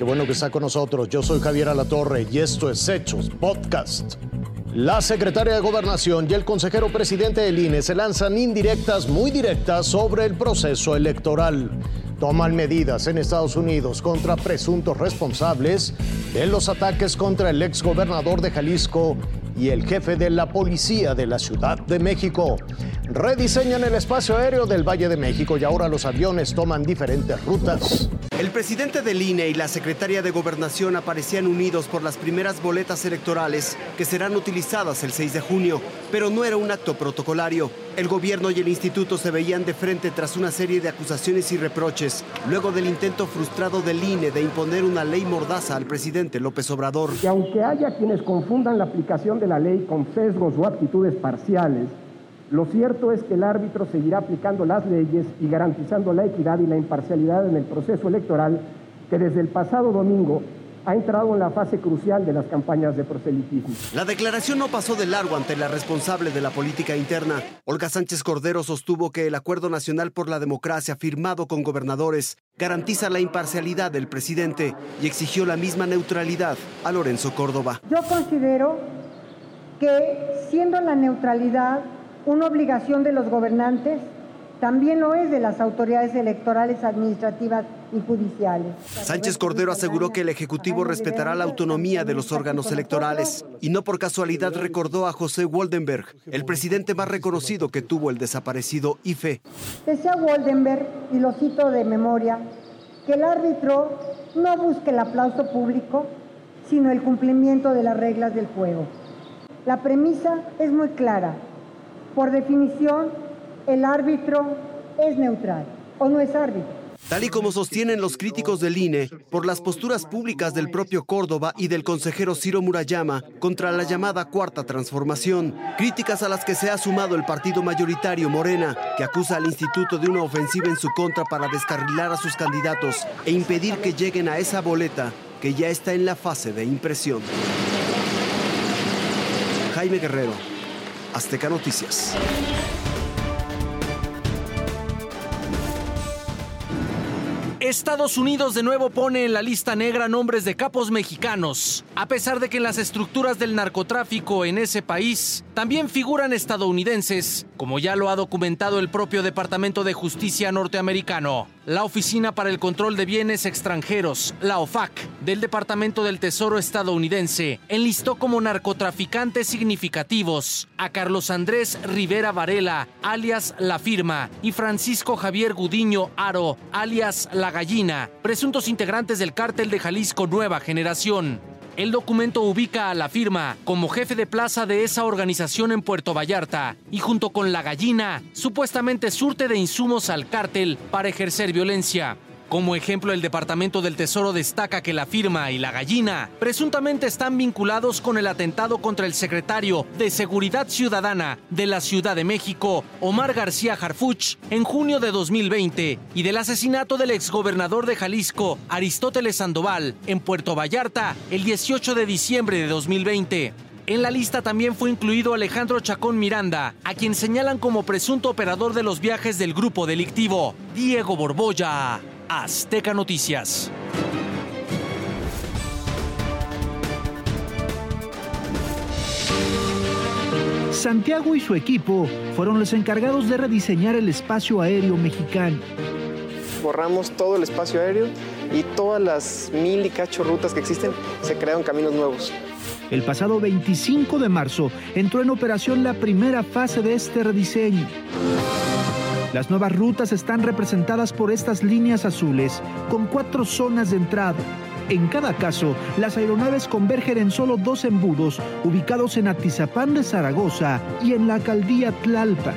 Qué bueno que está con nosotros. Yo soy Javier Alatorre y esto es Hechos Podcast. La secretaria de Gobernación y el consejero presidente del INE se lanzan indirectas muy directas sobre el proceso electoral. Toman medidas en Estados Unidos contra presuntos responsables de los ataques contra el exgobernador de Jalisco y el jefe de la policía de la Ciudad de México. Rediseñan el espacio aéreo del Valle de México y ahora los aviones toman diferentes rutas. El presidente del INE y la secretaria de Gobernación aparecían unidos por las primeras boletas electorales que serán utilizadas el 6 de junio, pero no era un acto protocolario. El gobierno y el instituto se veían de frente tras una serie de acusaciones y reproches, luego del intento frustrado del INE de imponer una ley mordaza al presidente López Obrador. Y aunque haya quienes confundan la aplicación de la ley con sesgos o actitudes parciales, lo cierto es que el árbitro seguirá aplicando las leyes y garantizando la equidad y la imparcialidad en el proceso electoral que desde el pasado domingo ha entrado en la fase crucial de las campañas de proselitismo. La declaración no pasó de largo ante la responsable de la política interna. Olga Sánchez Cordero sostuvo que el Acuerdo Nacional por la Democracia firmado con gobernadores garantiza la imparcialidad del presidente y exigió la misma neutralidad a Lorenzo Córdoba. Yo considero que siendo la neutralidad una obligación de los gobernantes, también lo es de las autoridades electorales, administrativas y judiciales. Sánchez Cordero aseguró que el Ejecutivo respetará la autonomía de los órganos electorales y no por casualidad recordó a José Waldenberg, el presidente más reconocido que tuvo el desaparecido IFE. Decía Waldenberg, y lo cito de memoria, que el árbitro no busque el aplauso público, sino el cumplimiento de las reglas del juego. La premisa es muy clara. Por definición, el árbitro es neutral o no es árbitro. Tal y como sostienen los críticos del INE, por las posturas públicas del propio Córdoba y del consejero Ciro Murayama contra la llamada Cuarta Transformación, críticas a las que se ha sumado el partido mayoritario Morena, que acusa al instituto de una ofensiva en su contra para descarrilar a sus candidatos e impedir que lleguen a esa boleta que ya está en la fase de impresión. Jaime Guerrero, Azteca Noticias. Estados Unidos de nuevo pone en la lista negra nombres de capos mexicanos, a pesar de que en las estructuras del narcotráfico en ese país también figuran estadounidenses, como ya lo ha documentado el propio Departamento de Justicia norteamericano. La Oficina para el Control de Bienes Extranjeros, la OFAC, del Departamento del Tesoro estadounidense, enlistó como narcotraficantes significativos a Carlos Andrés Rivera Varela, alias La Firma, y Francisco Javier Gudiño Aro, alias La Gallina, presuntos integrantes del cártel de Jalisco Nueva Generación. El documento ubica a la firma como jefe de plaza de esa organización en Puerto Vallarta y junto con la gallina supuestamente surte de insumos al cártel para ejercer violencia. Como ejemplo, el Departamento del Tesoro destaca que la firma y la gallina presuntamente están vinculados con el atentado contra el secretario de Seguridad Ciudadana de la Ciudad de México, Omar García Harfuch, en junio de 2020, y del asesinato del exgobernador de Jalisco, Aristóteles Sandoval, en Puerto Vallarta, el 18 de diciembre de 2020. En la lista también fue incluido Alejandro Chacón Miranda, a quien señalan como presunto operador de los viajes del grupo delictivo, Diego Borbolla. Azteca Noticias. Santiago y su equipo fueron los encargados de rediseñar el espacio aéreo mexicano. Borramos todo el espacio aéreo y todas las mil y cacho rutas que existen se crearon caminos nuevos. El pasado 25 de marzo entró en operación la primera fase de este rediseño. Las nuevas rutas están representadas por estas líneas azules, con cuatro zonas de entrada. En cada caso, las aeronaves convergen en solo dos embudos, ubicados en Atizapán de Zaragoza y en la alcaldía Tlalpan.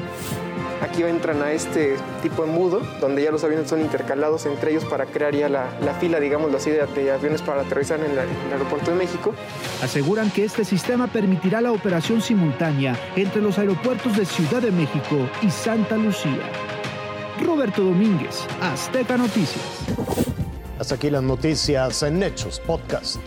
Aquí entran a este tipo de embudo, donde ya los aviones son intercalados entre ellos para crear ya la, la fila, digamos así, de, de, aviones para aterrizar en, la, en el aeropuerto de México. Aseguran que este sistema permitirá la operación simultánea entre los aeropuertos de Ciudad de México y Santa Lucía. Roberto Domínguez, Azteca Noticias. Hasta aquí las noticias en Hechos Podcast.